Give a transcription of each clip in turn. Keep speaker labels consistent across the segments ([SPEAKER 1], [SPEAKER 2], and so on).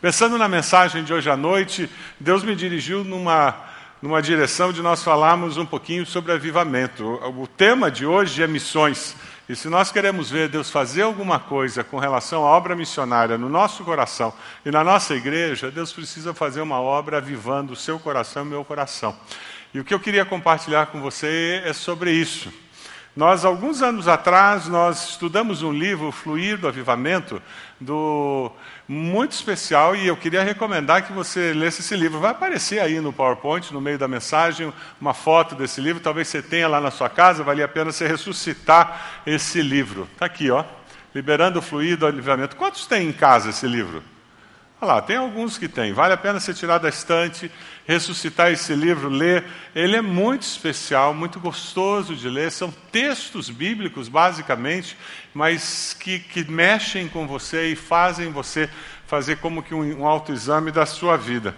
[SPEAKER 1] Pensando na mensagem de hoje à noite, Deus me dirigiu numa, numa direção de nós falarmos um pouquinho sobre avivamento. O, o tema de hoje é missões. E se nós queremos ver Deus fazer alguma coisa com relação à obra missionária no nosso coração e na nossa igreja, Deus precisa fazer uma obra avivando o seu coração e o meu coração. E o que eu queria compartilhar com você é sobre isso. Nós, alguns anos atrás, nós estudamos um livro, Fluir do Avivamento, do muito especial, e eu queria recomendar que você lesse esse livro. Vai aparecer aí no PowerPoint, no meio da mensagem, uma foto desse livro. Talvez você tenha lá na sua casa, valia a pena você ressuscitar esse livro. Está aqui, ó. Liberando o Fluir do Avivamento. Quantos tem em casa esse livro? Olha lá, tem alguns que tem. Vale a pena você tirar da estante, ressuscitar esse livro, ler. Ele é muito especial, muito gostoso de ler. São textos bíblicos, basicamente, mas que, que mexem com você e fazem você fazer como que um, um autoexame da sua vida.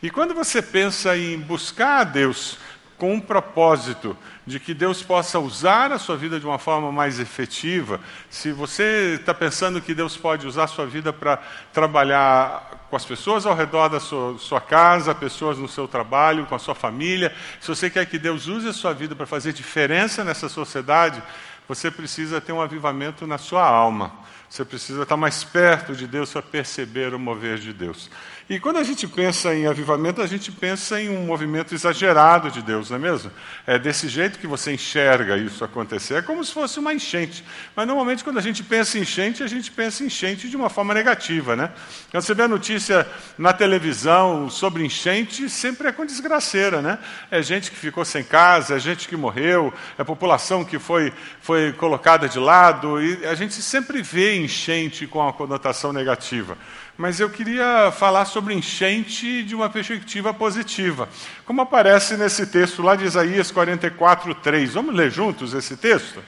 [SPEAKER 1] E quando você pensa em buscar a Deus com um propósito de que Deus possa usar a sua vida de uma forma mais efetiva, se você está pensando que Deus pode usar a sua vida para trabalhar com as pessoas ao redor da sua, sua, casa, pessoas no seu trabalho, com a sua família, se você quer que Deus use a sua vida para fazer diferença nessa sociedade, você precisa ter um avivamento na sua alma. Você precisa estar mais perto de Deus para perceber o mover de Deus. E quando a gente pensa em avivamento, a gente pensa em um movimento exagerado de Deus, não é mesmo? É desse jeito que você enxerga isso acontecer. É como se fosse uma enchente. Mas normalmente, quando a gente pensa em enchente, a gente pensa em enchente de uma forma negativa, né? Quando você vê a notícia na televisão sobre enchente, sempre é com desgraceira, né? É gente que ficou sem casa, é gente que morreu, é população que foi, foi colocada de lado, e a gente sempre vê enchente com a conotação negativa mas eu queria falar sobre enchente de uma perspectiva positiva. Como aparece nesse texto lá de Isaías 44, 3. Vamos ler juntos esse texto?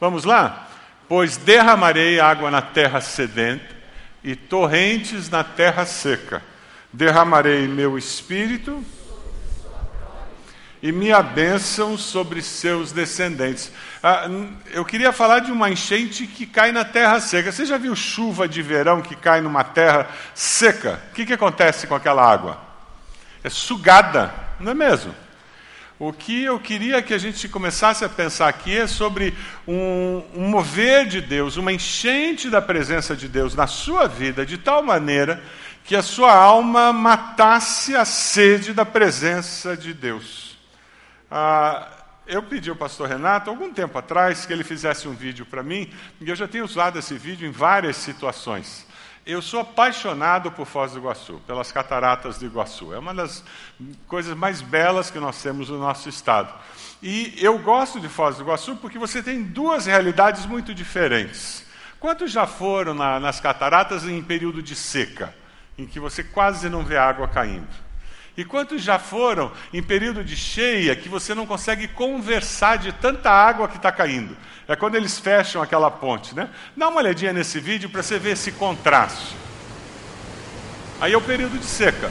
[SPEAKER 1] Vamos lá? Pois derramarei água na terra sedenta e torrentes na terra seca. Derramarei meu espírito e minha bênção sobre seus descendentes. Ah, eu queria falar de uma enchente que cai na terra seca. Você já viu chuva de verão que cai numa terra seca? O que, que acontece com aquela água? É sugada, não é mesmo? O que eu queria que a gente começasse a pensar aqui é sobre um, um mover de Deus, uma enchente da presença de Deus na sua vida, de tal maneira que a sua alma matasse a sede da presença de Deus. Ah, eu pedi ao pastor Renato, algum tempo atrás, que ele fizesse um vídeo para mim, e eu já tenho usado esse vídeo em várias situações. Eu sou apaixonado por Foz do Iguaçu, pelas cataratas do Iguaçu. É uma das coisas mais belas que nós temos no nosso estado. E eu gosto de Foz do Iguaçu porque você tem duas realidades muito diferentes. Quantos já foram na, nas cataratas em período de seca, em que você quase não vê água caindo? E quantos já foram em período de cheia que você não consegue conversar de tanta água que está caindo? É quando eles fecham aquela ponte, né? Dá uma olhadinha nesse vídeo para você ver esse contraste. Aí é o período de seca.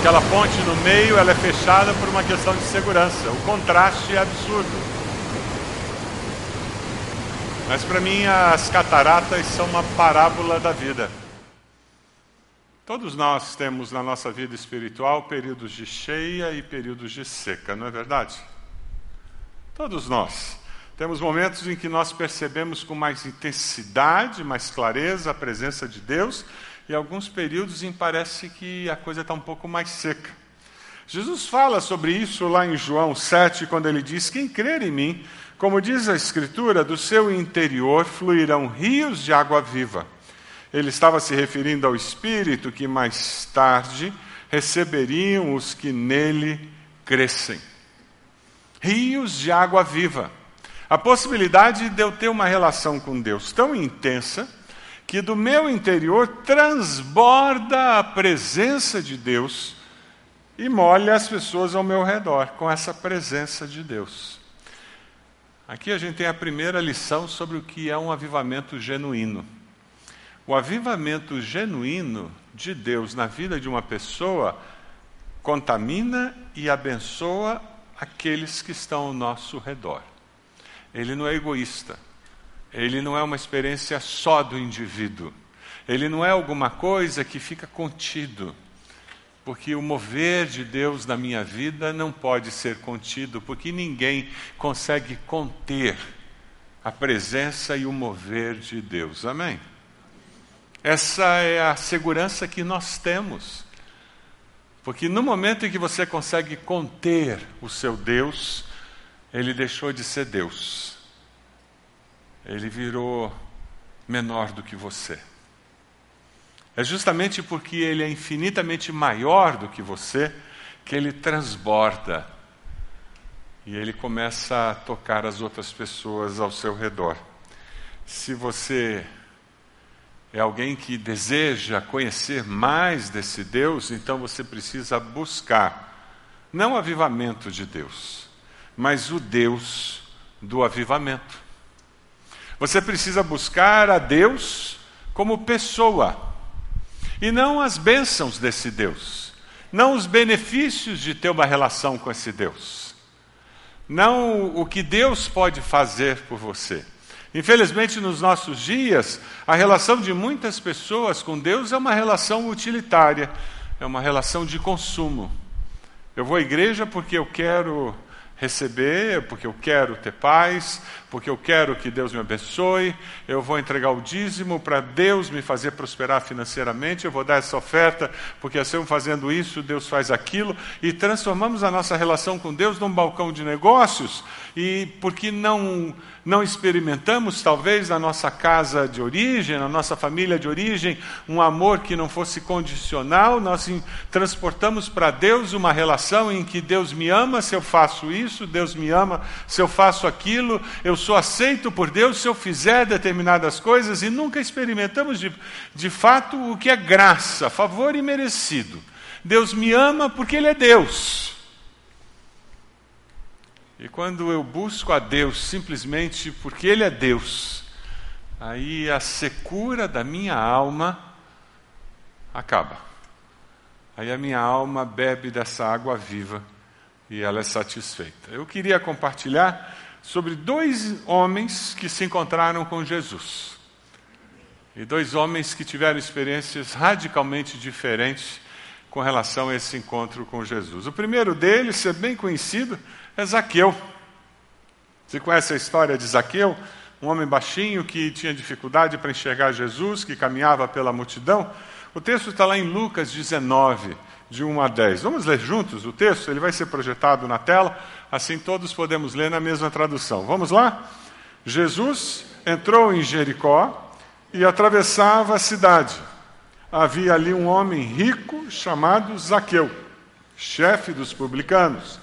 [SPEAKER 1] Aquela ponte no meio ela é fechada por uma questão de segurança. O contraste é absurdo. Mas para mim as cataratas são uma parábola da vida. Todos nós temos na nossa vida espiritual períodos de cheia e períodos de seca, não é verdade? Todos nós. Temos momentos em que nós percebemos com mais intensidade, mais clareza a presença de Deus, e alguns períodos em parece que a coisa está um pouco mais seca. Jesus fala sobre isso lá em João 7, quando ele diz: Quem crer em mim, como diz a Escritura, do seu interior fluirão rios de água viva. Ele estava se referindo ao Espírito que mais tarde receberiam os que nele crescem. Rios de água viva. A possibilidade de eu ter uma relação com Deus tão intensa que do meu interior transborda a presença de Deus e molha as pessoas ao meu redor com essa presença de Deus. Aqui a gente tem a primeira lição sobre o que é um avivamento genuíno. O avivamento genuíno de Deus na vida de uma pessoa contamina e abençoa aqueles que estão ao nosso redor. Ele não é egoísta. Ele não é uma experiência só do indivíduo. Ele não é alguma coisa que fica contido. Porque o mover de Deus na minha vida não pode ser contido, porque ninguém consegue conter a presença e o mover de Deus. Amém? Essa é a segurança que nós temos. Porque no momento em que você consegue conter o seu Deus, ele deixou de ser Deus. Ele virou menor do que você. É justamente porque ele é infinitamente maior do que você que ele transborda e ele começa a tocar as outras pessoas ao seu redor. Se você é alguém que deseja conhecer mais desse Deus, então você precisa buscar não o avivamento de Deus, mas o Deus do avivamento. Você precisa buscar a Deus como pessoa e não as bênçãos desse Deus, não os benefícios de ter uma relação com esse Deus, não o que Deus pode fazer por você. Infelizmente, nos nossos dias, a relação de muitas pessoas com Deus é uma relação utilitária, é uma relação de consumo. Eu vou à igreja porque eu quero receber, porque eu quero ter paz, porque eu quero que Deus me abençoe, eu vou entregar o dízimo para Deus me fazer prosperar financeiramente, eu vou dar essa oferta, porque assim fazendo isso, Deus faz aquilo, e transformamos a nossa relação com Deus num balcão de negócios, e porque não não experimentamos, talvez, na nossa casa de origem, na nossa família de origem, um amor que não fosse condicional, nós transportamos para Deus uma relação em que Deus me ama se eu faço isso, Deus me ama se eu faço aquilo, eu sou aceito por Deus se eu fizer determinadas coisas, e nunca experimentamos de, de fato o que é graça, favor e merecido. Deus me ama porque Ele é Deus. E quando eu busco a Deus simplesmente porque Ele é Deus, aí a secura da minha alma acaba. Aí a minha alma bebe dessa água viva e ela é satisfeita. Eu queria compartilhar sobre dois homens que se encontraram com Jesus. E dois homens que tiveram experiências radicalmente diferentes com relação a esse encontro com Jesus. O primeiro deles, é bem conhecido, é Zaqueu. Você conhece a história de Zaqueu? Um homem baixinho que tinha dificuldade para enxergar Jesus, que caminhava pela multidão. O texto está lá em Lucas 19, de 1 a 10. Vamos ler juntos o texto? Ele vai ser projetado na tela, assim todos podemos ler na mesma tradução. Vamos lá? Jesus entrou em Jericó e atravessava a cidade. Havia ali um homem rico chamado Zaqueu, chefe dos publicanos.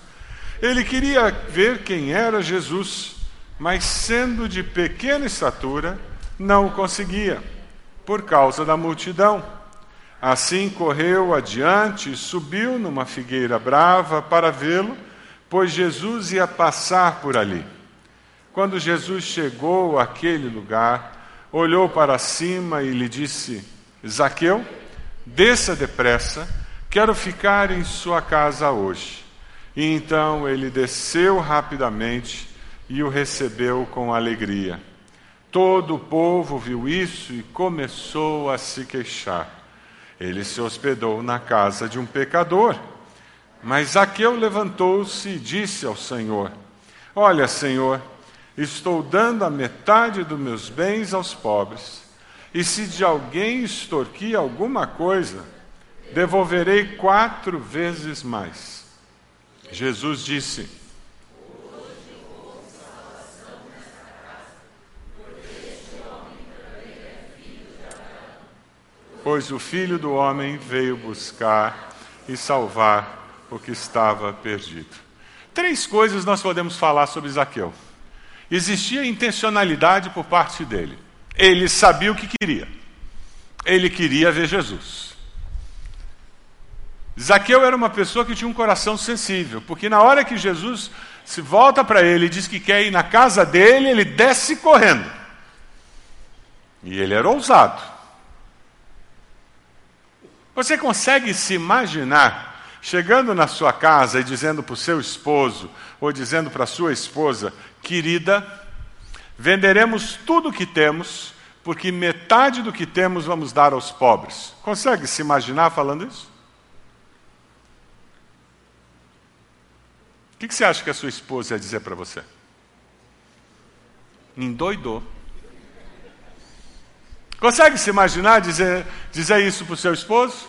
[SPEAKER 1] Ele queria ver quem era Jesus, mas sendo de pequena estatura, não o conseguia, por causa da multidão. Assim correu adiante e subiu numa figueira brava para vê-lo, pois Jesus ia passar por ali. Quando Jesus chegou àquele lugar, olhou para cima e lhe disse: Zaqueu, desça depressa, quero ficar em sua casa hoje. E então ele desceu rapidamente e o recebeu com alegria. Todo o povo viu isso e começou a se queixar. Ele se hospedou na casa de um pecador. Mas Zaqueu levantou-se e disse ao Senhor: Olha, Senhor, estou dando a metade dos meus bens aos pobres. E se de alguém extorquir alguma coisa, devolverei quatro vezes mais. Jesus disse: Pois o filho do homem veio buscar e salvar o que estava perdido. Três coisas nós podemos falar sobre Zaqueu. Existia intencionalidade por parte dele. Ele sabia o que queria. Ele queria ver Jesus. Zaqueu era uma pessoa que tinha um coração sensível, porque na hora que Jesus se volta para ele e diz que quer ir na casa dele, ele desce correndo. E ele era ousado. Você consegue se imaginar chegando na sua casa e dizendo para o seu esposo, ou dizendo para a sua esposa, querida, venderemos tudo o que temos, porque metade do que temos vamos dar aos pobres. Consegue se imaginar falando isso? O que, você acha que a sua esposa ia dizer para você? Endoidou. Consegue se imaginar dizer, dizer isso para o seu esposo?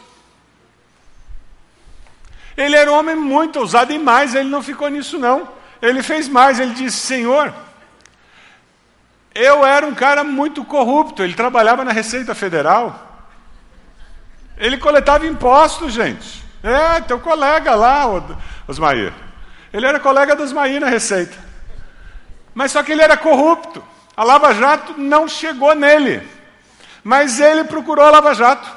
[SPEAKER 1] Ele era um homem muito ousado e mais, ele não ficou nisso não. Ele fez mais, ele disse, Senhor, eu era um cara muito corrupto, ele trabalhava na Receita Federal. Ele coletava impostos, gente. É, teu colega lá, Osmair. Ele era colega dos Maí na Receita. Mas só que ele era corrupto. A Lava Jato não chegou nele. Mas ele procurou a Lava Jato.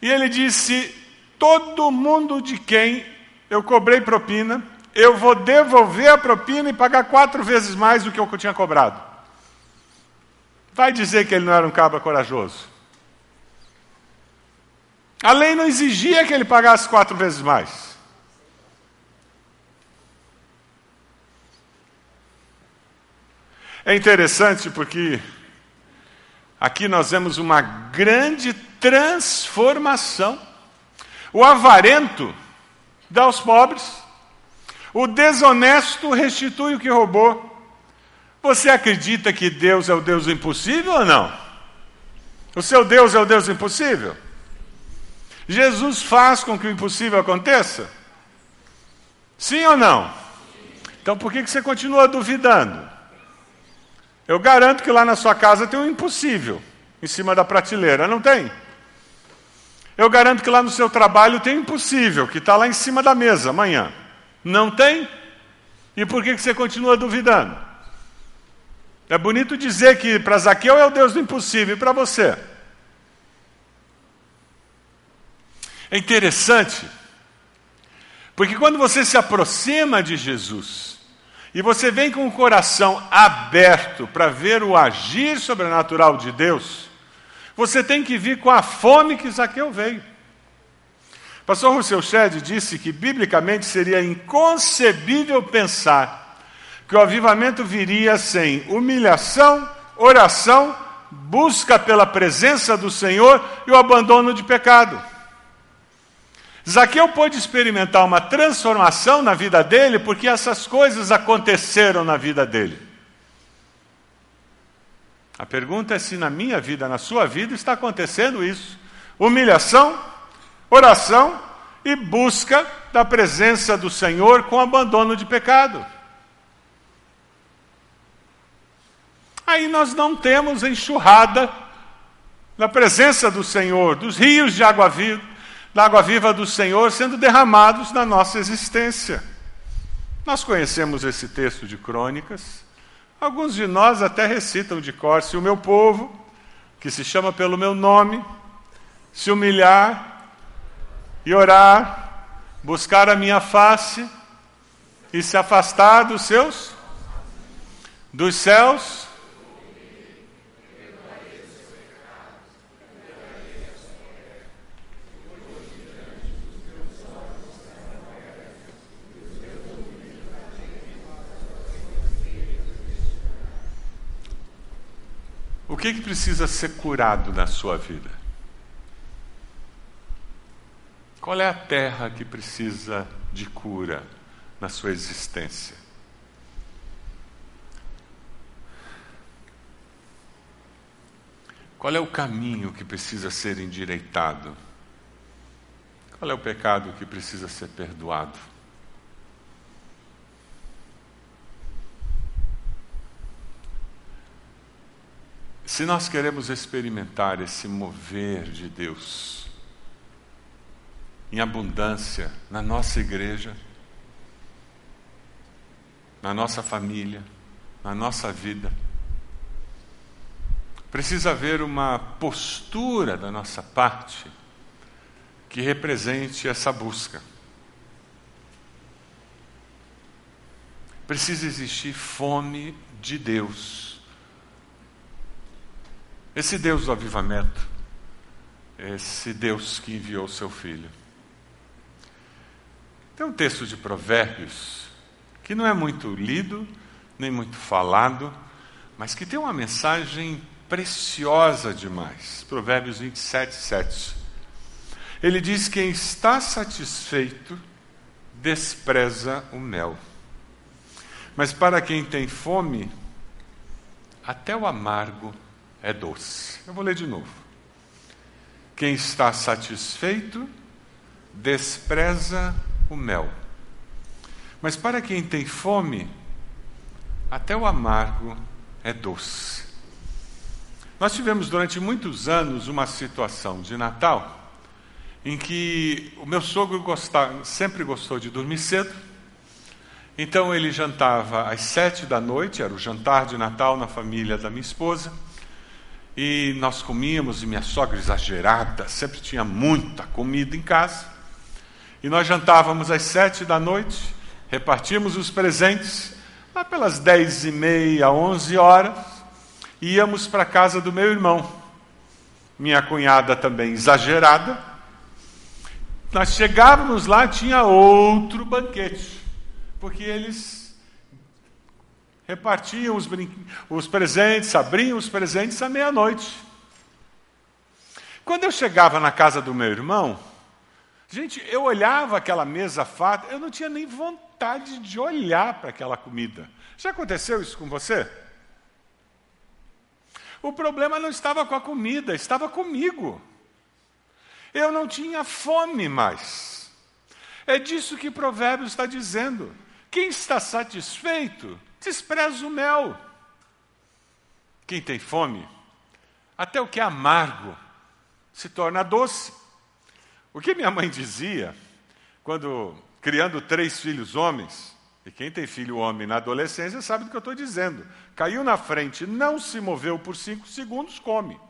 [SPEAKER 1] E ele disse: Todo mundo de quem eu cobrei propina, eu vou devolver a propina e pagar quatro vezes mais do que eu tinha cobrado. Vai dizer que ele não era um cabra corajoso. A lei não exigia que ele pagasse quatro vezes mais. É interessante porque aqui nós vemos uma grande transformação. O avarento dá aos pobres, o desonesto restitui o que roubou. Você acredita que Deus é o Deus impossível ou não? O seu Deus é o Deus impossível? Jesus faz com que o impossível aconteça? Sim ou não? Então por que você continua duvidando? Eu garanto que lá na sua casa tem um impossível em cima da prateleira, não tem? Eu garanto que lá no seu trabalho tem um impossível que está lá em cima da mesa amanhã. Não tem? E por que, que você continua duvidando? É bonito dizer que para Zaqueu é o Deus do impossível e para você. É interessante, porque quando você se aproxima de Jesus, e você vem com o coração aberto para ver o agir sobrenatural de Deus, você tem que vir com a fome que Zaqueu veio. Pastor Rousseau Shedd disse que, biblicamente, seria inconcebível pensar que o avivamento viria sem humilhação, oração, busca pela presença do Senhor e o abandono de pecado. Zaqueu pôde experimentar uma transformação na vida dele porque essas coisas aconteceram na vida dele. A pergunta é se na minha vida, na sua vida, está acontecendo isso: humilhação, oração e busca da presença do Senhor com abandono de pecado. Aí nós não temos enxurrada na presença do Senhor, dos rios de água viva da água viva do Senhor sendo derramados na nossa existência. Nós conhecemos esse texto de crônicas. Alguns de nós até recitam de cor: se o meu povo, que se chama pelo meu nome, se humilhar e orar, buscar a minha face e se afastar dos seus, dos céus, que, que precisa ser curado na sua vida? Qual é a terra que precisa de cura na sua existência? Qual é o caminho que precisa ser endireitado? Qual é o pecado que precisa ser perdoado? Se nós queremos experimentar esse mover de Deus em abundância na nossa igreja, na nossa família, na nossa vida, precisa haver uma postura da nossa parte que represente essa busca. precisa existir fome de Deus. Esse Deus do avivamento, esse Deus que enviou o seu filho. Tem um texto de Provérbios que não é muito lido, nem muito falado, mas que tem uma mensagem preciosa demais. Provérbios 27, 7. Ele diz: Quem está satisfeito despreza o mel. Mas para quem tem fome, até o amargo é doce. Eu vou ler de novo. Quem está satisfeito despreza o mel. Mas para quem tem fome, até o amargo é doce. Nós tivemos durante muitos anos uma situação de Natal em que o meu sogro gostava, sempre gostou de dormir cedo, então ele jantava às sete da noite, era o jantar de Natal na família da minha esposa, e nós comíamos, e minha sogra exagerada, sempre tinha muita comida em casa, e nós jantávamos às sete da noite, repartimos os presentes, lá pelas dez e meia, onze horas, íamos para a casa do meu irmão. Minha cunhada também exagerada. Nós chegávamos lá, tinha outro banquete, porque eles repartiam os, os presentes, abriam os presentes à meia-noite. Quando eu chegava na casa do meu irmão, gente, eu olhava aquela mesa farta, eu não tinha nem vontade vontade de olhar para aquela comida. Já aconteceu isso com você? O problema não estava com a comida, estava comigo. Eu não tinha fome mais. É disso que Provérbios está dizendo. Quem está satisfeito, despreza o mel. Quem tem fome, até o que é amargo se torna doce. O que minha mãe dizia, quando criando três filhos homens, e quem tem filho homem na adolescência sabe do que eu estou dizendo. Caiu na frente, não se moveu por cinco segundos, come.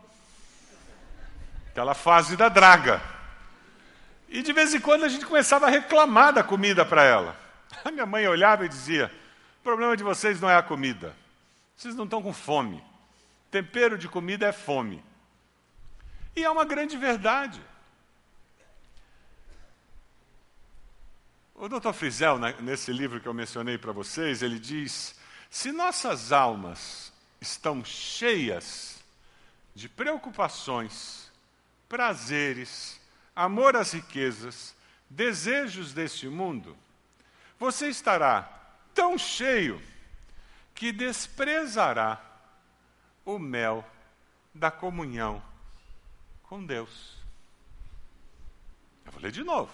[SPEAKER 1] Aquela fase da draga. E de vez em quando a gente começava a reclamar da comida para ela. A minha mãe olhava e dizia: problema de vocês não é a comida. Vocês não estão com fome. Tempero de comida é fome. E é uma grande verdade. O Dr. Frizel, nesse livro que eu mencionei para vocês, ele diz: se nossas almas estão cheias de preocupações, prazeres, amor às riquezas, desejos deste mundo, você estará tão cheio que desprezará o mel da comunhão com Deus. Eu vou ler de novo.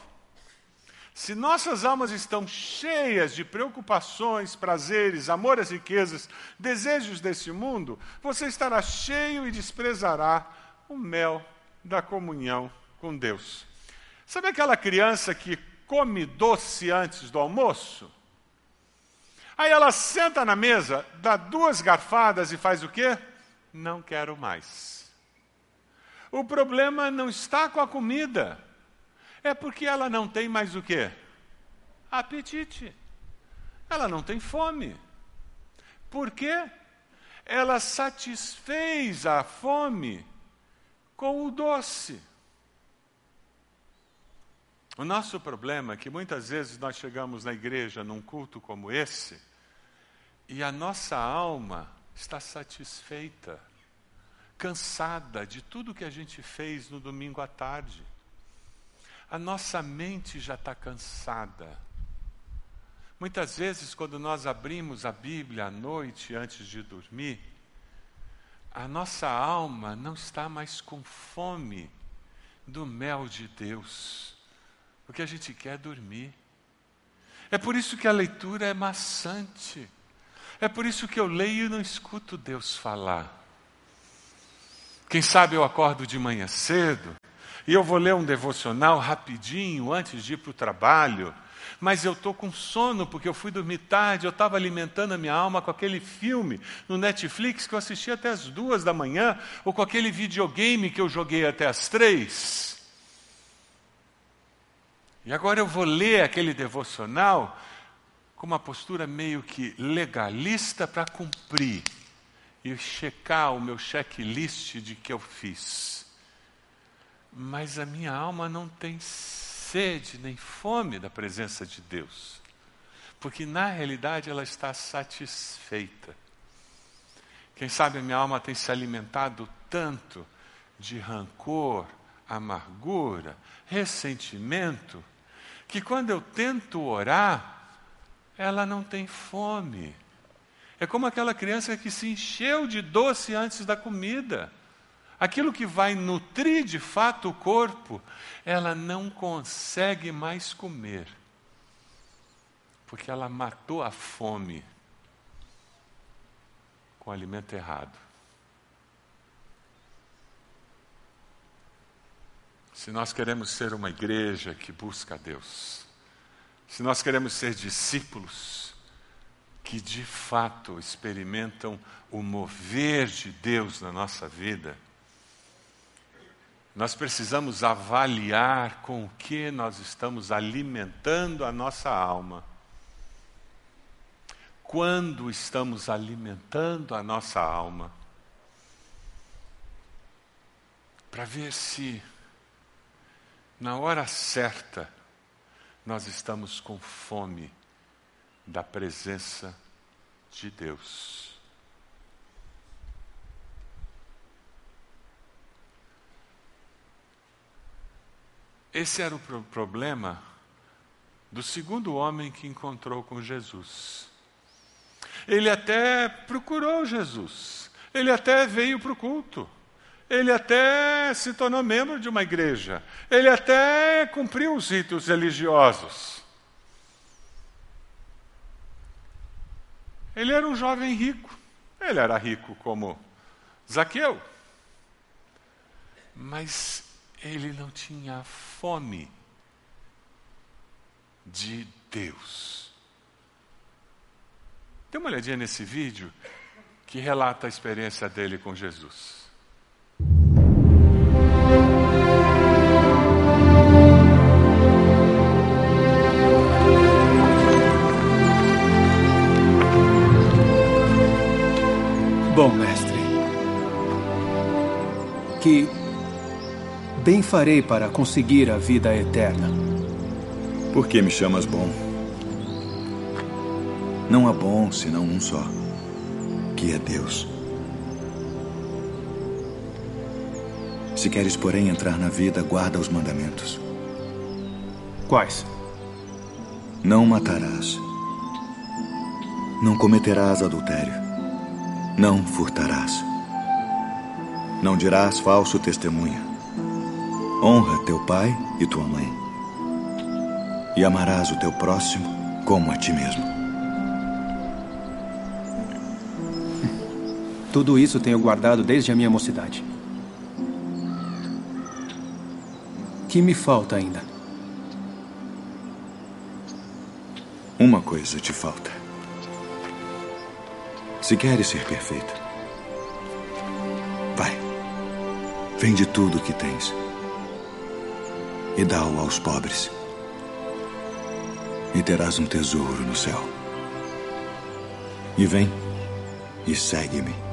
[SPEAKER 1] Se nossas almas estão cheias de preocupações, prazeres, amor às riquezas, desejos desse mundo, você estará cheio e desprezará o mel da comunhão com Deus. Sabe aquela criança que come doce antes do almoço? Aí ela senta na mesa, dá duas garfadas e faz o quê? Não quero mais. O problema não está com a comida. É porque ela não tem mais o quê? Apetite. Ela não tem fome. Por quê? Ela satisfez a fome com o doce. O nosso problema é que muitas vezes nós chegamos na igreja num culto como esse e a nossa alma está satisfeita, cansada de tudo que a gente fez no domingo à tarde. A nossa mente já está cansada. Muitas vezes, quando nós abrimos a Bíblia à noite antes de dormir, a nossa alma não está mais com fome do mel de Deus, porque a gente quer dormir. É por isso que a leitura é maçante. É por isso que eu leio e não escuto Deus falar. Quem sabe eu acordo de manhã cedo, e eu vou ler um devocional rapidinho antes de ir para o trabalho, mas eu estou com sono porque eu fui dormir tarde, eu estava alimentando a minha alma com aquele filme no Netflix que eu assisti até as duas da manhã, ou com aquele videogame que eu joguei até as três. E agora eu vou ler aquele devocional com uma postura meio que legalista para cumprir e checar o meu checklist de que eu fiz. Mas a minha alma não tem sede nem fome da presença de Deus, porque na realidade ela está satisfeita. Quem sabe a minha alma tem se alimentado tanto de rancor, amargura, ressentimento, que quando eu tento orar, ela não tem fome. É como aquela criança que se encheu de doce antes da comida. Aquilo que vai nutrir de fato o corpo, ela não consegue mais comer. Porque ela matou a fome com o alimento errado. Se nós queremos ser uma igreja que busca Deus, se nós queremos ser discípulos que de fato experimentam o mover de Deus na nossa vida, nós precisamos avaliar com o que nós estamos alimentando a nossa alma. Quando estamos alimentando a nossa alma, para ver se, na hora certa, nós estamos com fome da presença de Deus. Esse era o pro problema do segundo homem que encontrou com Jesus. Ele até procurou Jesus, ele até veio para o culto, ele até se tornou membro de uma igreja, ele até cumpriu os ritos religiosos. Ele era um jovem rico, ele era rico como Zaqueu, mas ele não tinha fome de Deus. Dê uma olhadinha nesse vídeo que relata a experiência dele com Jesus.
[SPEAKER 2] Bom, mestre, que bem farei para conseguir a vida eterna.
[SPEAKER 3] Por que me chamas bom? Não há bom senão um só, que é Deus. Se queres, porém, entrar na vida, guarda os mandamentos.
[SPEAKER 2] Quais?
[SPEAKER 3] Não matarás. Não cometerás adultério. Não furtarás. Não dirás falso testemunho Honra teu pai e tua mãe. E amarás o teu próximo como a ti mesmo.
[SPEAKER 2] Tudo isso tenho guardado desde a minha mocidade. Que me falta ainda?
[SPEAKER 3] Uma coisa te falta. Se queres ser perfeita, vai. Vende tudo o que tens e dá-o aos pobres. E terás um tesouro no céu. E vem e segue-me.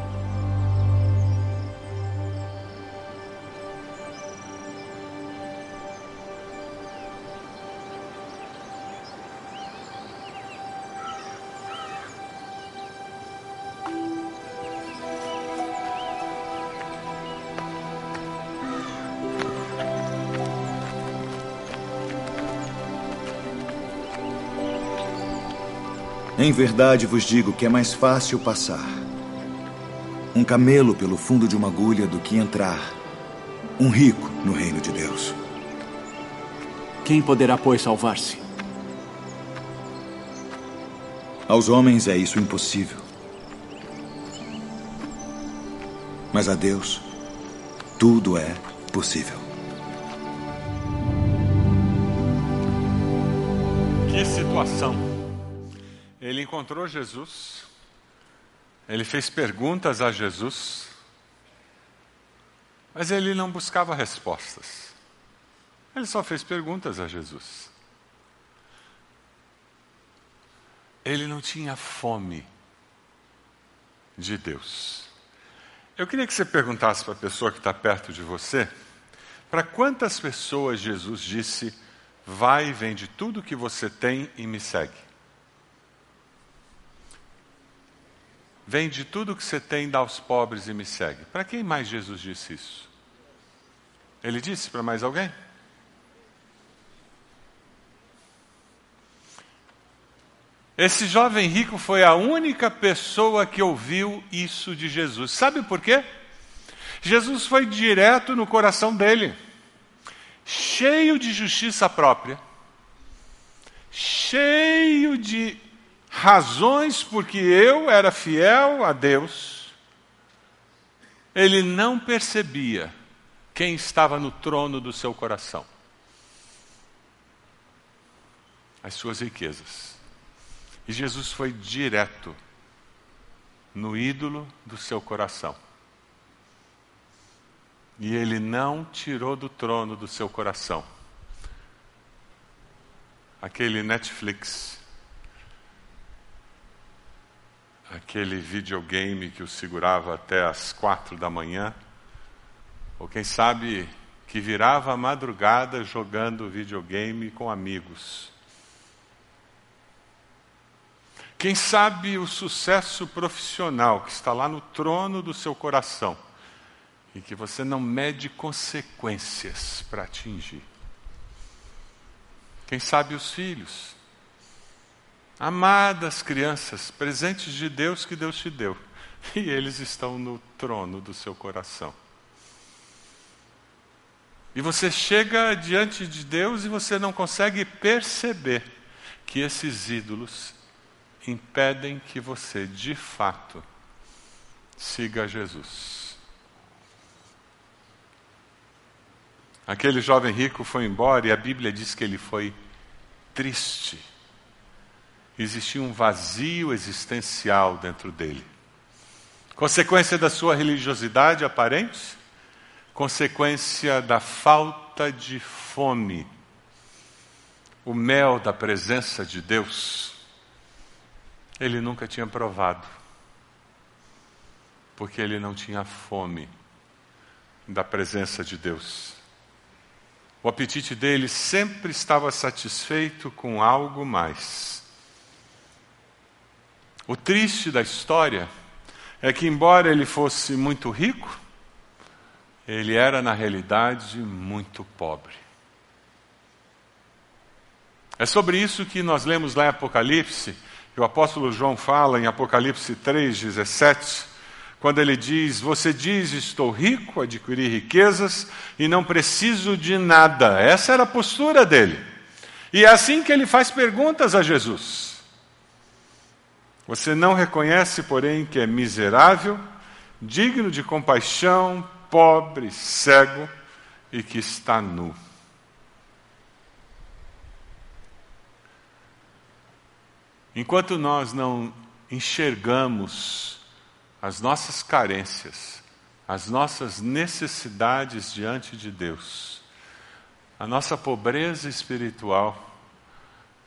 [SPEAKER 3] Em verdade vos digo que é mais fácil passar um camelo pelo fundo de uma agulha do que entrar um rico no reino de Deus.
[SPEAKER 2] Quem poderá, pois, salvar-se?
[SPEAKER 3] Aos homens é isso impossível. Mas a Deus, tudo é possível.
[SPEAKER 1] Que situação! Ele encontrou Jesus, ele fez perguntas a Jesus, mas ele não buscava respostas. Ele só fez perguntas a Jesus. ele não tinha fome de Deus. Eu queria que você perguntasse para a pessoa que está perto de você, para quantas pessoas Jesus disse: Vai vende tudo que você tem e me segue. Vende tudo que você tem, dá aos pobres e me segue. Para quem mais Jesus disse isso? Ele disse para mais alguém? Esse jovem rico foi a única pessoa que ouviu isso de Jesus. Sabe por quê? Jesus foi direto no coração dele, cheio de justiça própria, cheio de razões porque eu era fiel a Deus. Ele não percebia quem estava no trono do seu coração. As suas riquezas. E Jesus foi direto no ídolo do seu coração. E ele não tirou do trono do seu coração aquele Netflix, aquele videogame que o segurava até as quatro da manhã, ou quem sabe que virava a madrugada jogando videogame com amigos. Quem sabe o sucesso profissional que está lá no trono do seu coração e que você não mede consequências para atingir. Quem sabe os filhos, amadas crianças, presentes de Deus que Deus te deu, e eles estão no trono do seu coração. E você chega diante de Deus e você não consegue perceber que esses ídolos impedem que você, de fato, siga Jesus. Aquele jovem rico foi embora e a Bíblia diz que ele foi triste. Existia um vazio existencial dentro dele. Consequência da sua religiosidade aparente? Consequência da falta de fome. O mel da presença de Deus ele nunca tinha provado, porque ele não tinha fome da presença de Deus. O apetite dele sempre estava satisfeito com algo mais. O triste da história é que, embora ele fosse muito rico, ele era, na realidade, muito pobre. É sobre isso que nós lemos lá em Apocalipse o apóstolo João fala em Apocalipse 3,17, quando ele diz: Você diz, estou rico, adquiri riquezas e não preciso de nada. Essa era a postura dele. E é assim que ele faz perguntas a Jesus. Você não reconhece, porém, que é miserável, digno de compaixão, pobre, cego e que está nu. Enquanto nós não enxergamos as nossas carências, as nossas necessidades diante de Deus, a nossa pobreza espiritual,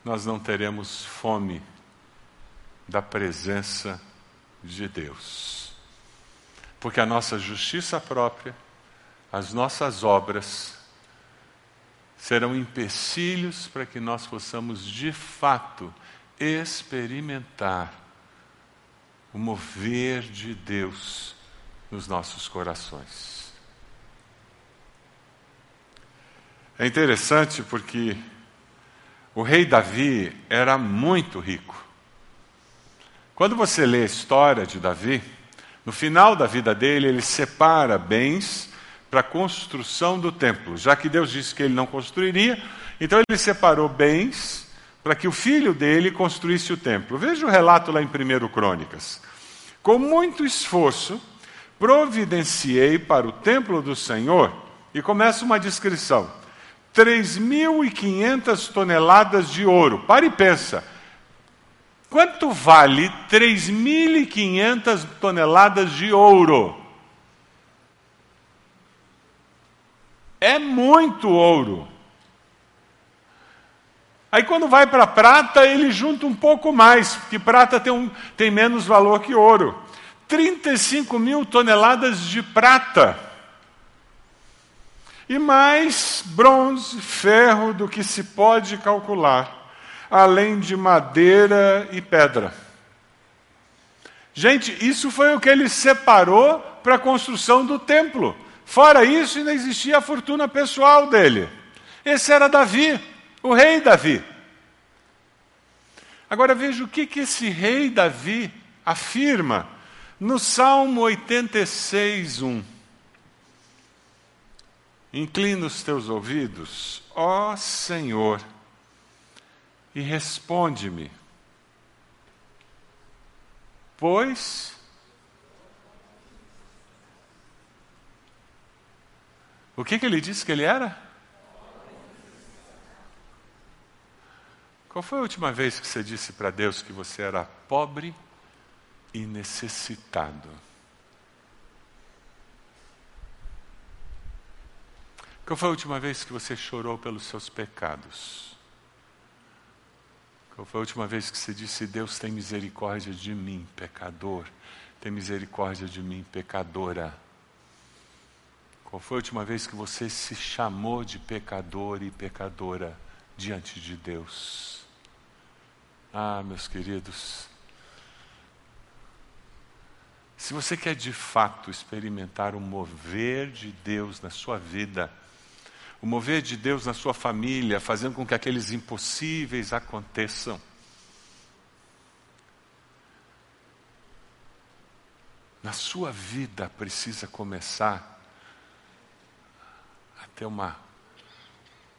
[SPEAKER 1] nós não teremos fome da presença de Deus. Porque a nossa justiça própria, as nossas obras, serão empecilhos para que nós possamos de fato experimentar o mover de Deus nos nossos corações. É interessante porque o rei Davi era muito rico. Quando você lê a história de Davi, no final da vida dele, ele separa bens para a construção do templo. Já que Deus disse que ele não construiria, então ele separou bens para que o filho dele construísse o templo. Veja o relato lá em 1 Crônicas. Com muito esforço, providenciei para o templo do Senhor, e começa uma descrição: 3.500 toneladas de ouro. Para e pensa. Quanto vale 3.500 toneladas de ouro? É muito ouro. Aí quando vai para prata, ele junta um pouco mais, porque prata tem, um, tem menos valor que ouro. 35 mil toneladas de prata. E mais bronze, ferro do que se pode calcular, além de madeira e pedra. Gente, isso foi o que ele separou para a construção do templo. Fora isso, ainda existia a fortuna pessoal dele. Esse era Davi, o rei Davi. Agora veja o que, que esse rei Davi afirma no Salmo 86, 1. Inclina os teus ouvidos, ó Senhor, e responde-me. Pois O que, que ele disse que ele era? Qual foi a última vez que você disse para Deus que você era pobre e necessitado? Qual foi a última vez que você chorou pelos seus pecados? Qual foi a última vez que você disse: Deus tem misericórdia de mim, pecador? Tem misericórdia de mim, pecadora? Qual foi a última vez que você se chamou de pecador e pecadora diante de Deus? Ah, meus queridos, se você quer de fato experimentar o mover de Deus na sua vida, o mover de Deus na sua família, fazendo com que aqueles impossíveis aconteçam, na sua vida precisa começar ter uma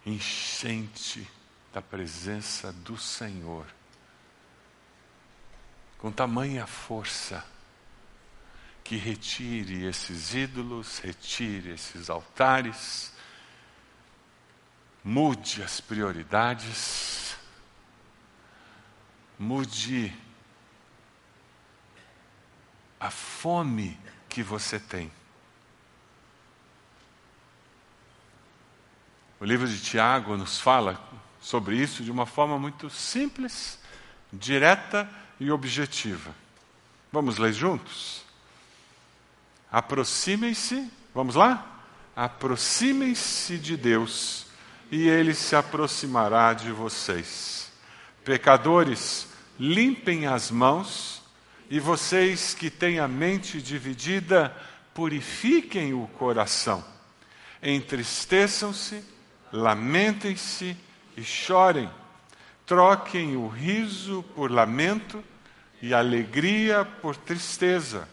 [SPEAKER 1] enchente da presença do Senhor, com tamanha força, que retire esses ídolos, retire esses altares, mude as prioridades, mude a fome que você tem. O livro de Tiago nos fala sobre isso de uma forma muito simples, direta e objetiva. Vamos ler juntos? Aproximem-se, vamos lá? Aproximem-se de Deus e ele se aproximará de vocês. Pecadores, limpem as mãos e vocês que têm a mente dividida, purifiquem o coração. Entristeçam-se lamentem-se e chorem, troquem o riso por lamento e alegria por tristeza.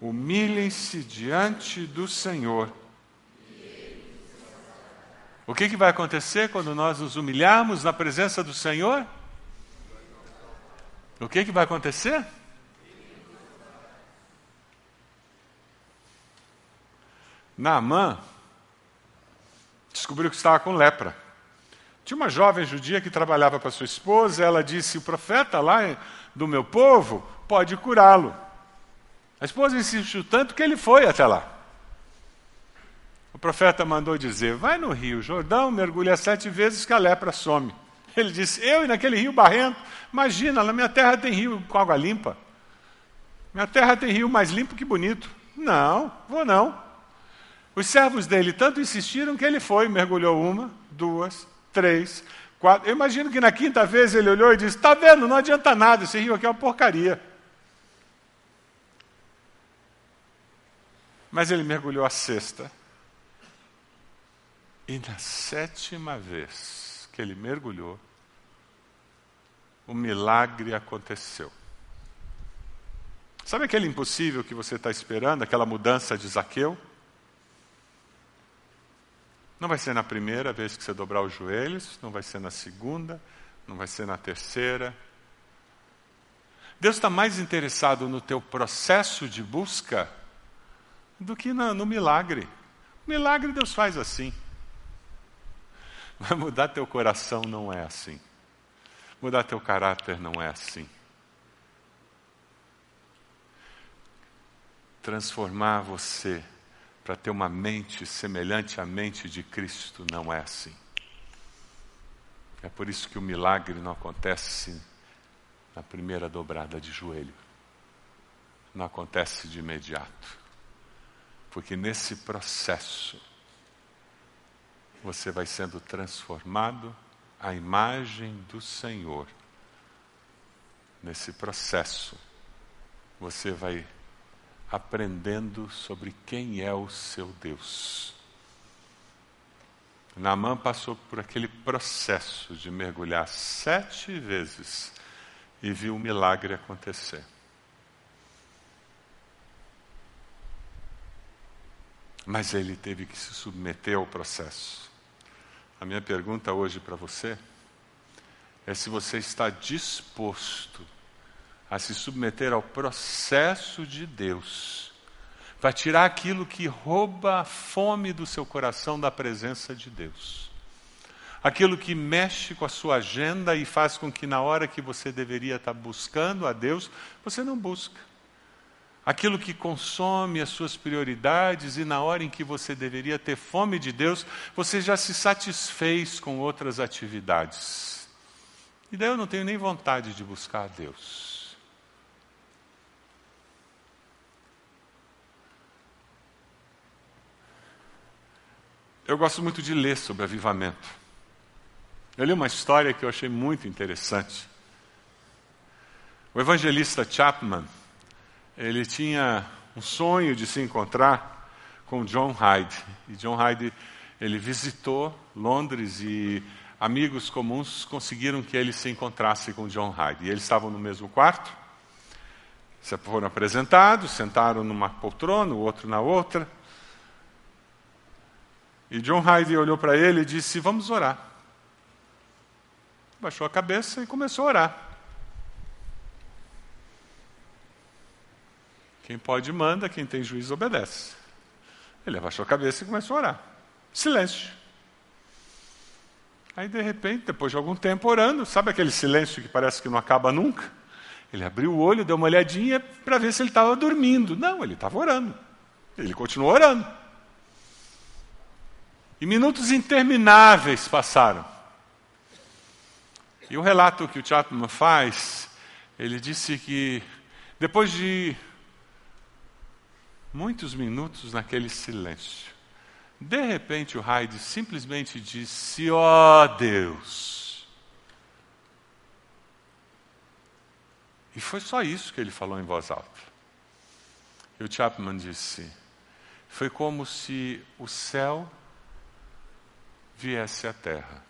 [SPEAKER 1] Humilhem-se diante do Senhor. O que, que vai acontecer quando nós nos humilharmos na presença do Senhor? O que, que vai acontecer? Naamã descobriu que estava com lepra. Tinha uma jovem judia que trabalhava para sua esposa, ela disse: O profeta lá do meu povo pode curá-lo. A esposa insistiu tanto que ele foi até lá. O profeta mandou dizer: Vai no rio Jordão, mergulha sete vezes que a lepra some. Ele disse: Eu e naquele rio barrento. Imagina, na minha terra tem rio com água limpa. Minha terra tem rio mais limpo que bonito. Não, vou não. Os servos dele tanto insistiram que ele foi, mergulhou uma, duas, três, quatro. Eu imagino que na quinta vez ele olhou e disse: Está vendo, não adianta nada, esse rio aqui é uma porcaria. Mas ele mergulhou a sexta. E na sétima vez que ele mergulhou, o milagre aconteceu. Sabe aquele impossível que você está esperando, aquela mudança de Zaqueu? Não vai ser na primeira vez que você dobrar os joelhos, não vai ser na segunda, não vai ser na terceira. Deus está mais interessado no teu processo de busca do que no, no milagre. O milagre Deus faz assim. Mas mudar teu coração não é assim. Mudar teu caráter não é assim. Transformar você para ter uma mente semelhante à mente de Cristo não é assim. É por isso que o milagre não acontece na primeira dobrada de joelho. Não acontece de imediato. Porque nesse processo, você vai sendo transformado à imagem do Senhor. Nesse processo, você vai aprendendo sobre quem é o seu Deus. Naamã passou por aquele processo de mergulhar sete vezes e viu o milagre acontecer. Mas ele teve que se submeter ao processo. A minha pergunta hoje para você é se você está disposto a se submeter ao processo de Deus, para tirar aquilo que rouba a fome do seu coração da presença de Deus. Aquilo que mexe com a sua agenda e faz com que na hora que você deveria estar buscando a Deus, você não busca. Aquilo que consome as suas prioridades e na hora em que você deveria ter fome de Deus, você já se satisfez com outras atividades. E daí eu não tenho nem vontade de buscar a Deus. Eu gosto muito de ler sobre avivamento. Eu li uma história que eu achei muito interessante. O evangelista Chapman, ele tinha um sonho de se encontrar com John Hyde. E John Hyde, ele visitou Londres e amigos comuns conseguiram que ele se encontrasse com John Hyde. E eles estavam no mesmo quarto, foram apresentados, sentaram numa poltrona, o outro na outra. E John Hyde olhou para ele e disse: Vamos orar. Baixou a cabeça e começou a orar. Quem pode manda, quem tem juízo obedece. Ele abaixou a cabeça e começou a orar. Silêncio. Aí, de repente, depois de algum tempo orando, sabe aquele silêncio que parece que não acaba nunca? Ele abriu o olho, deu uma olhadinha para ver se ele estava dormindo. Não, ele estava orando. Ele continuou orando. E minutos intermináveis passaram. E o relato que o Chapman faz, ele disse que depois de muitos minutos naquele silêncio, de repente o Hyde simplesmente disse: Ó oh, Deus. E foi só isso que ele falou em voz alta. E o Chapman disse: Foi como se o céu viesse à terra.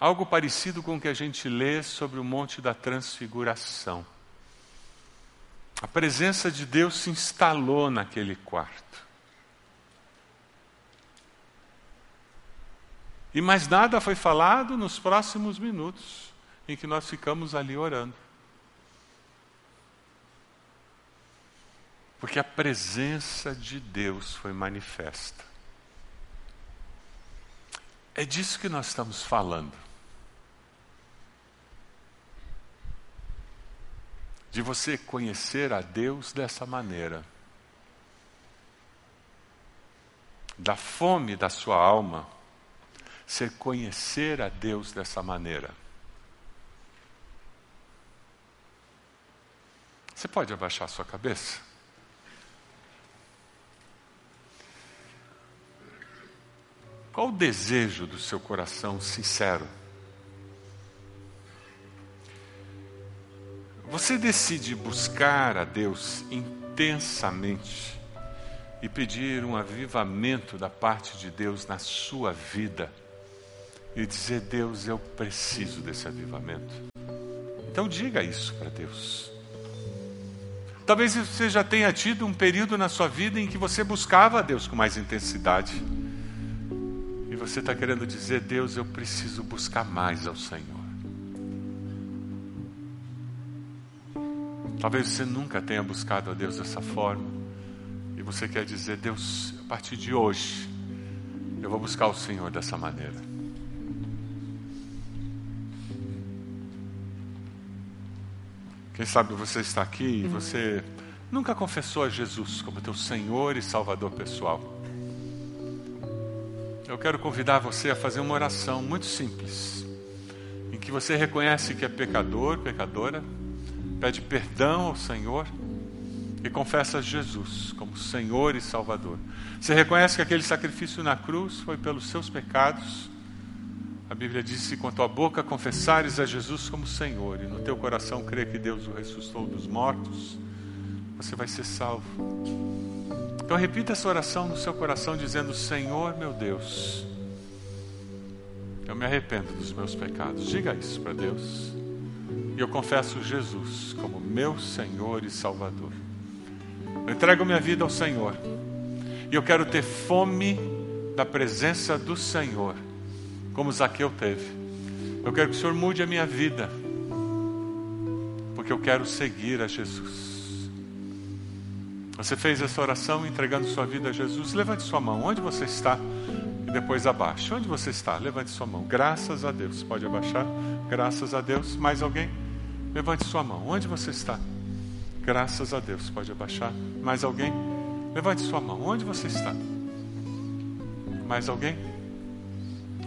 [SPEAKER 1] Algo parecido com o que a gente lê sobre o Monte da Transfiguração. A presença de Deus se instalou naquele quarto. E mais nada foi falado nos próximos minutos em que nós ficamos ali orando. Porque a presença de Deus foi manifesta. É disso que nós estamos falando. De você conhecer a Deus dessa maneira. Da fome da sua alma, ser conhecer a Deus dessa maneira. Você pode abaixar sua cabeça? Qual o desejo do seu coração sincero? Você decide buscar a Deus intensamente e pedir um avivamento da parte de Deus na sua vida e dizer: Deus, eu preciso desse avivamento. Então diga isso para Deus. Talvez você já tenha tido um período na sua vida em que você buscava a Deus com mais intensidade você está querendo dizer, Deus, eu preciso buscar mais ao Senhor. Talvez você nunca tenha buscado a Deus dessa forma. E você quer dizer, Deus, a partir de hoje, eu vou buscar o Senhor dessa maneira. Quem sabe você está aqui e você nunca confessou a Jesus como teu Senhor e Salvador pessoal. Eu quero convidar você a fazer uma oração muito simples. em que você reconhece que é pecador, pecadora, pede perdão ao Senhor e confessa Jesus como Senhor e Salvador. Você reconhece que aquele sacrifício na cruz foi pelos seus pecados. A Bíblia diz: se com a tua boca confessares a Jesus como Senhor e no teu coração crer que Deus o ressuscitou dos mortos, você vai ser salvo. Então repita essa oração no seu coração, dizendo: Senhor meu Deus, eu me arrependo dos meus pecados. Diga isso para Deus. E eu confesso Jesus como meu Senhor e Salvador. Eu entrego minha vida ao Senhor. E eu quero ter fome da presença do Senhor, como Zaqueu teve. Eu quero que o Senhor mude a minha vida, porque eu quero seguir a Jesus. Você fez essa oração entregando sua vida a Jesus? Levante sua mão. Onde você está? E depois abaixe. Onde você está? Levante sua mão. Graças a Deus. Pode abaixar. Graças a Deus. Mais alguém? Levante sua mão. Onde você está? Graças a Deus. Pode abaixar. Mais alguém? Levante sua mão. Onde você está? Mais alguém?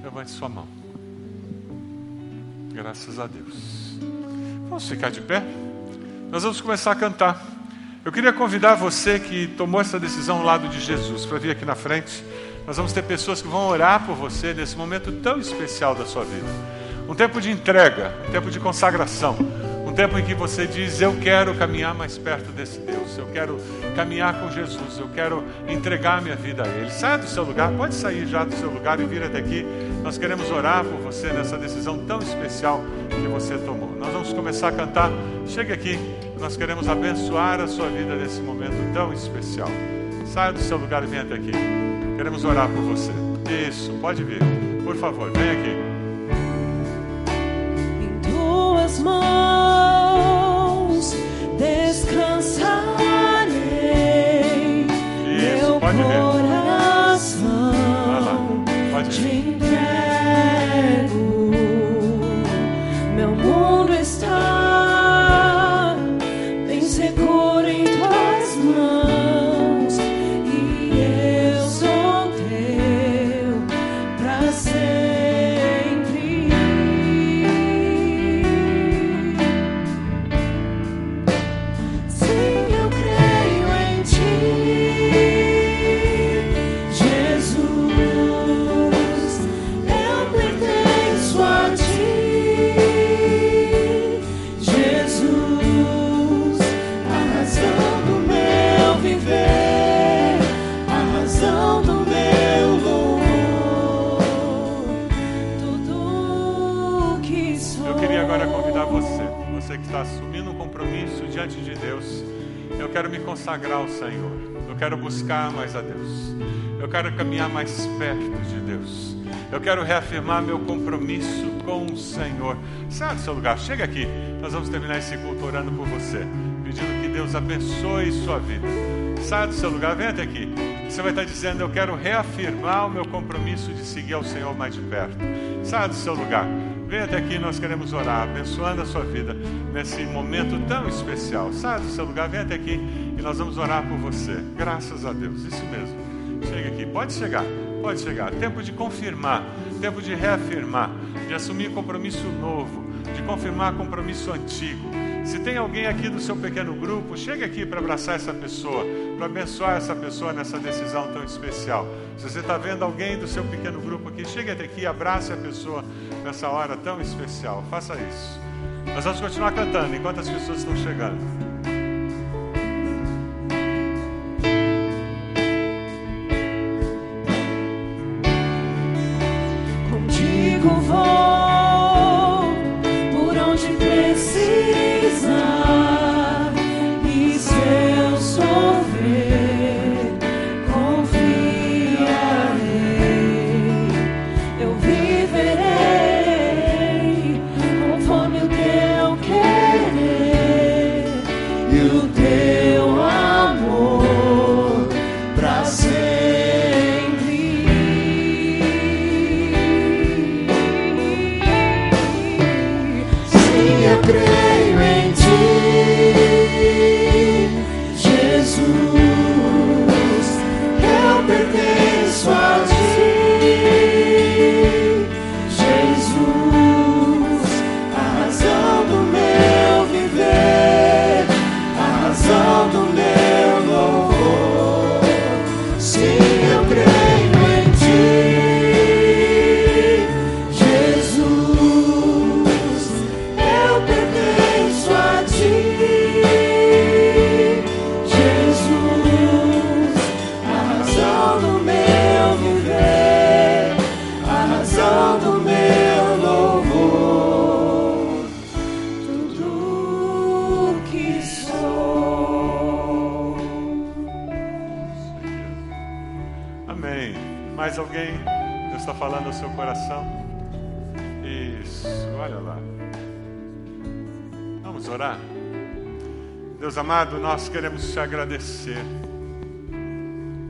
[SPEAKER 1] Levante sua mão. Graças a Deus. Vamos ficar de pé? Nós vamos começar a cantar. Eu queria convidar você que tomou essa decisão ao lado de Jesus para vir aqui na frente. Nós vamos ter pessoas que vão orar por você nesse momento tão especial da sua vida. Um tempo de entrega, um tempo de consagração, tempo em que você diz: Eu quero caminhar mais perto desse Deus, eu quero caminhar com Jesus, eu quero entregar minha vida a Ele. Saia do seu lugar, pode sair já do seu lugar e vir até aqui. Nós queremos orar por você nessa decisão tão especial que você tomou. Nós vamos começar a cantar. Chegue aqui, nós queremos abençoar a sua vida nesse momento tão especial. Saia do seu lugar e venha até aqui. Queremos orar por você. Isso, pode vir. Por favor, vem aqui.
[SPEAKER 4] Em tuas mãos descansarei.
[SPEAKER 1] Isso,
[SPEAKER 4] Meu
[SPEAKER 1] pode vir. Vai lá,
[SPEAKER 4] coração
[SPEAKER 1] pode
[SPEAKER 4] está
[SPEAKER 1] assumindo um compromisso diante de Deus. Eu quero me consagrar ao Senhor. Eu quero buscar mais a Deus. Eu quero caminhar mais perto de Deus. Eu quero reafirmar meu compromisso com o Senhor. Saia do seu lugar, chega aqui. Nós vamos terminar esse culto orando por você, pedindo que Deus abençoe sua vida. Saia do seu lugar, venha até aqui. Você vai estar dizendo: Eu quero reafirmar o meu compromisso de seguir ao Senhor mais de perto. Saia do seu lugar. Venha até aqui, nós queremos orar, abençoando a sua vida nesse momento tão especial. Saia do seu lugar, venha até aqui e nós vamos orar por você. Graças a Deus, isso mesmo. Chega aqui, pode chegar, pode chegar. Tempo de confirmar, tempo de reafirmar, de assumir compromisso novo, de confirmar compromisso antigo. Se tem alguém aqui do seu pequeno grupo, chega aqui para abraçar essa pessoa, para abençoar essa pessoa nessa decisão tão especial. Se você está vendo alguém do seu pequeno grupo aqui, chegue até aqui, abrace a pessoa nessa hora tão especial. Faça isso. Nós vamos continuar cantando enquanto as pessoas estão chegando. Nós queremos te agradecer.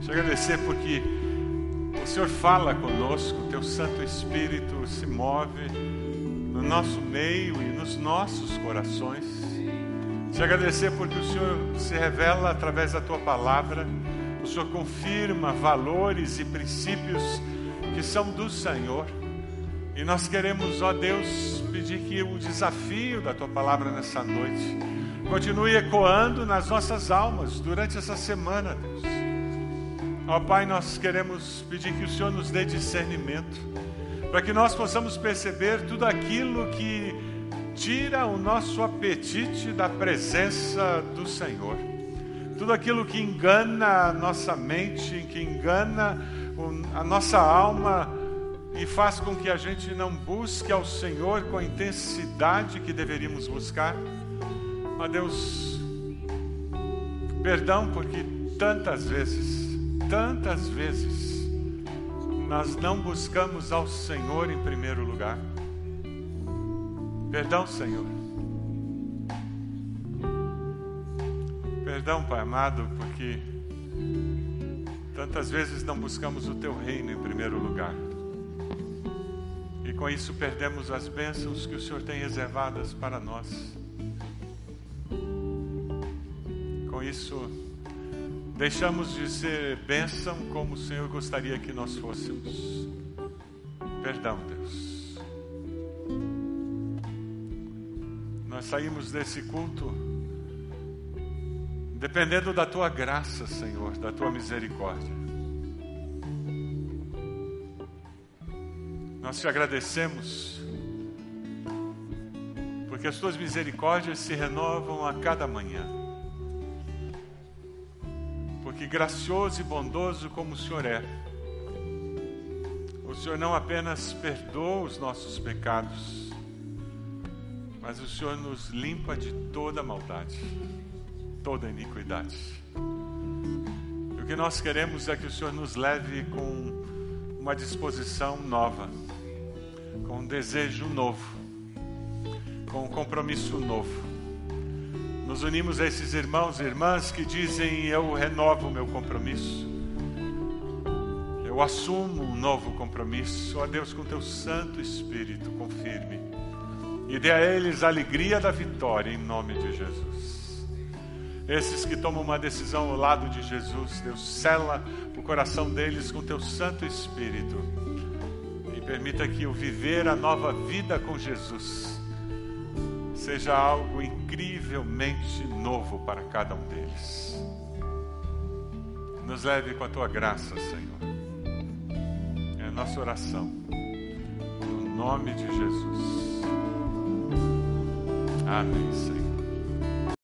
[SPEAKER 1] Te agradecer porque o Senhor fala conosco, o teu Santo Espírito se move no nosso meio e nos nossos corações. Te agradecer porque o Senhor se revela através da tua palavra o Senhor confirma valores e princípios que são do Senhor. E nós queremos, ó Deus, pedir que o desafio da tua palavra nessa noite continue ecoando nas nossas almas durante essa semana, Deus. Ó Pai, nós queremos pedir que o Senhor nos dê discernimento, para que nós possamos perceber tudo aquilo que tira o nosso apetite da presença do Senhor tudo aquilo que engana a nossa mente, que engana a nossa alma e faz com que a gente não busque ao Senhor com a intensidade que deveríamos buscar. Ó Deus, perdão porque tantas vezes, tantas vezes, nós não buscamos ao Senhor em primeiro lugar. Perdão, Senhor. Perdão, Pai amado, porque tantas vezes não buscamos o Teu reino em primeiro lugar. E com isso perdemos as bênçãos que o Senhor tem reservadas para nós. Com isso, deixamos de ser bênção como o Senhor gostaria que nós fôssemos. Perdão, Deus. Nós saímos desse culto dependendo da tua graça, Senhor, da tua misericórdia. Nós te agradecemos, porque as tuas misericórdias se renovam a cada manhã. Gracioso e bondoso como o Senhor é, o Senhor não apenas perdoa os nossos pecados, mas o Senhor nos limpa de toda maldade toda iniquidade. E o que nós queremos é que o Senhor nos leve com uma disposição nova, com um desejo novo, com um compromisso novo. Nos unimos a esses irmãos e irmãs que dizem: Eu renovo o meu compromisso. Eu assumo um novo compromisso. Ó Deus, com teu Santo Espírito, confirme. E dê a eles a alegria da vitória, em nome de Jesus. Esses que tomam uma decisão ao lado de Jesus, Deus, sela o coração deles com teu Santo Espírito e permita que o viver a nova vida com Jesus seja algo incrivelmente novo para cada um deles. Nos leve com a tua graça, Senhor. É a nossa oração. No nome de Jesus. Amém, Senhor.